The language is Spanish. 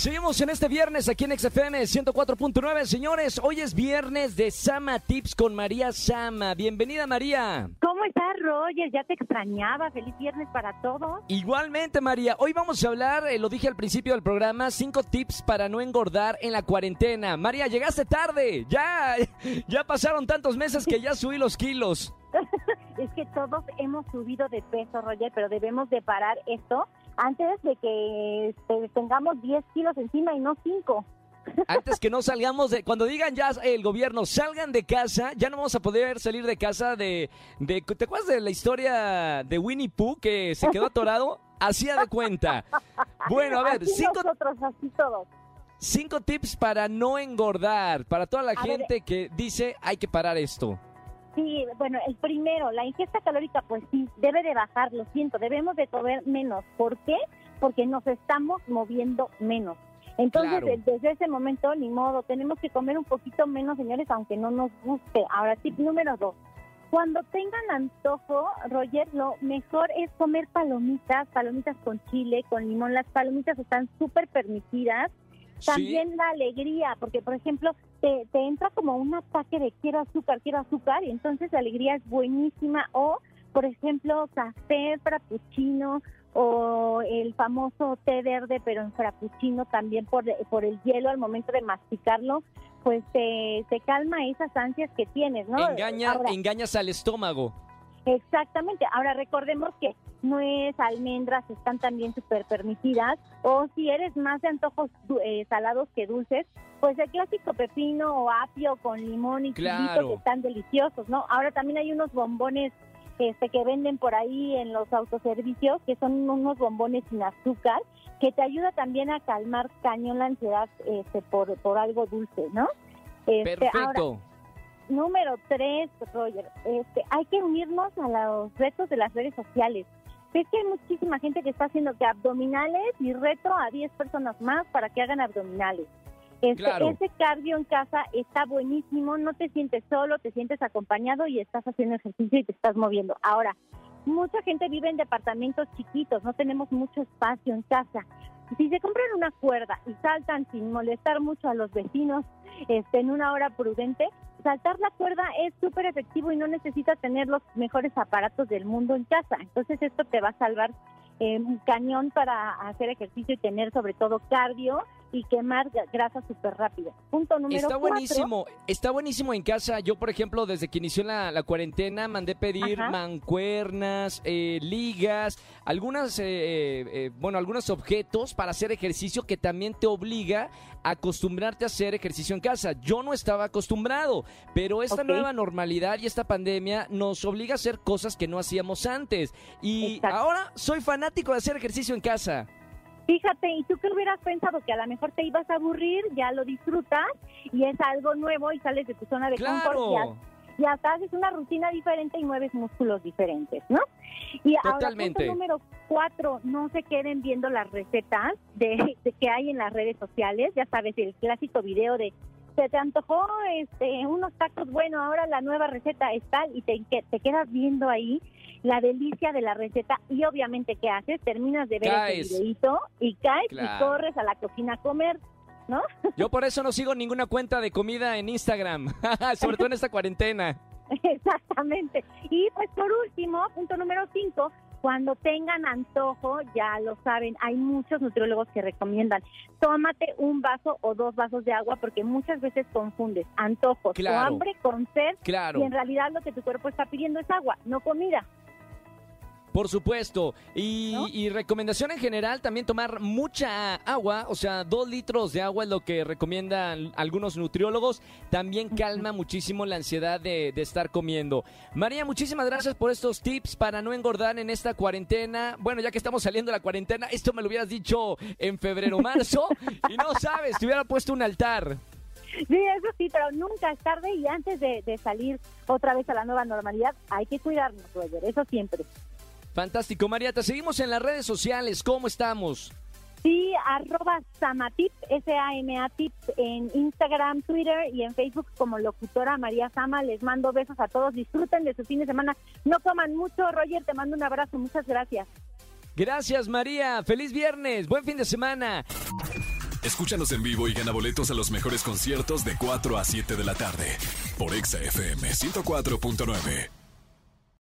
Seguimos en este viernes aquí en XFM 104.9. Señores, hoy es viernes de Sama Tips con María Sama. Bienvenida, María. ¿Cómo estás, Roger? Ya te extrañaba. Feliz viernes para todos. Igualmente, María. Hoy vamos a hablar, eh, lo dije al principio del programa, cinco tips para no engordar en la cuarentena. María, llegaste tarde. Ya, ya pasaron tantos meses que ya subí los kilos. es que todos hemos subido de peso, Roger, pero debemos de parar esto antes de que este, tengamos 10 kilos encima y no 5. Antes que no salgamos de... Cuando digan ya el gobierno, salgan de casa, ya no vamos a poder salir de casa de... de ¿Te acuerdas de la historia de Winnie Pooh que se quedó atorado? Hacía de cuenta. Bueno, a ver, cinco... Nosotros, así todos. Cinco tips para no engordar, para toda la gente que dice hay que parar esto. Sí, bueno, el primero, la ingesta calórica, pues sí, debe de bajar, lo siento, debemos de comer menos. ¿Por qué? Porque nos estamos moviendo menos. Entonces, desde ese momento, ni modo, tenemos que comer un poquito menos, señores, aunque no nos guste. Ahora, tip número dos. Cuando tengan antojo, Roger, lo mejor es comer palomitas, palomitas con chile, con limón. Las palomitas están súper permitidas. También la alegría, porque por ejemplo, te, te, entra como un ataque de quiero azúcar, quiero azúcar, y entonces la alegría es buenísima. O, por ejemplo, café frappuccino o el famoso té verde, pero en frappuccino también por, por el hielo al momento de masticarlo, pues te, te calma esas ansias que tienes, ¿no? Engaña, engañas al estómago. Exactamente. Ahora recordemos que nuez, almendras están también súper permitidas. O si eres más de antojos eh, salados que dulces, pues el clásico pepino o apio con limón y claro. que están deliciosos, ¿no? Ahora también hay unos bombones este, que venden por ahí en los autoservicios, que son unos bombones sin azúcar, que te ayuda también a calmar cañón la ansiedad este, por, por algo dulce, ¿no? Este, Perfecto. Número tres, Roger, este, hay que unirnos a los retos de las redes sociales. Ves que hay muchísima gente que está haciendo que abdominales y reto a 10 personas más para que hagan abdominales. Este, Ese cardio en casa está buenísimo, no te sientes solo, te sientes acompañado y estás haciendo ejercicio y te estás moviendo. Ahora, mucha gente vive en departamentos chiquitos, no tenemos mucho espacio en casa. Si se compran una cuerda y saltan sin molestar mucho a los vecinos este, en una hora prudente, saltar la cuerda es súper efectivo y no necesitas tener los mejores aparatos del mundo en casa. Entonces esto te va a salvar eh, un cañón para hacer ejercicio y tener sobre todo cardio y quemar grasa súper rápido. Punto número Está buenísimo, está buenísimo en casa. Yo, por ejemplo, desde que inició la, cuarentena, mandé pedir mancuernas, eh, ligas, algunas, eh, eh, bueno, algunos objetos para hacer ejercicio que también te obliga a acostumbrarte a hacer ejercicio en casa. Yo no estaba acostumbrado, pero esta nueva normalidad y esta pandemia nos obliga a hacer cosas que no hacíamos antes. Y ahora soy fanático de hacer ejercicio en casa. Fíjate, ¿y tú qué hubieras pensado? Que a lo mejor te ibas a aburrir, ya lo disfrutas y es algo nuevo y sales de tu zona de confort y hasta haces una rutina diferente y mueves músculos diferentes, ¿no? Y Totalmente. ahora, punto número cuatro, no se queden viendo las recetas de, que hay en las redes sociales, ya sabes, el clásico video de se te antojó este unos tacos, bueno, ahora la nueva receta es tal y te, te quedas viendo ahí la delicia de la receta y obviamente ¿qué haces? Terminas de ver el videito y caes y corres a la cocina a comer. ¿No? Yo por eso no sigo ninguna cuenta de comida en Instagram, sobre todo en esta cuarentena. Exactamente. Y pues por último, punto número cinco, cuando tengan antojo, ya lo saben, hay muchos nutriólogos que recomiendan, tómate un vaso o dos vasos de agua porque muchas veces confundes antojos o hambre con sed claro. y en realidad lo que tu cuerpo está pidiendo es agua, no comida. Por supuesto. Y, recomendación en general, también tomar mucha agua, o sea, dos litros de agua es lo que recomiendan algunos nutriólogos. También calma muchísimo la ansiedad de, estar comiendo. María, muchísimas gracias por estos tips para no engordar en esta cuarentena. Bueno, ya que estamos saliendo de la cuarentena, esto me lo hubieras dicho en febrero o marzo y no sabes, te hubiera puesto un altar. Sí, eso sí, pero nunca es tarde y antes de, de salir otra vez a la nueva normalidad hay que cuidarnos, Roger, eso siempre. Fantástico, María. Te seguimos en las redes sociales. ¿Cómo estamos? Sí, arroba Samatip, S-A-M-A Tip, en Instagram, Twitter y en Facebook como locutora María Sama. Les mando besos a todos. Disfruten de su fin de semana. No coman mucho. Roger, te mando un abrazo. Muchas gracias. Gracias, María. Feliz viernes. Buen fin de semana. Escúchanos en vivo y gana boletos a los mejores conciertos de 4 a 7 de la tarde por Exa FM 104.9.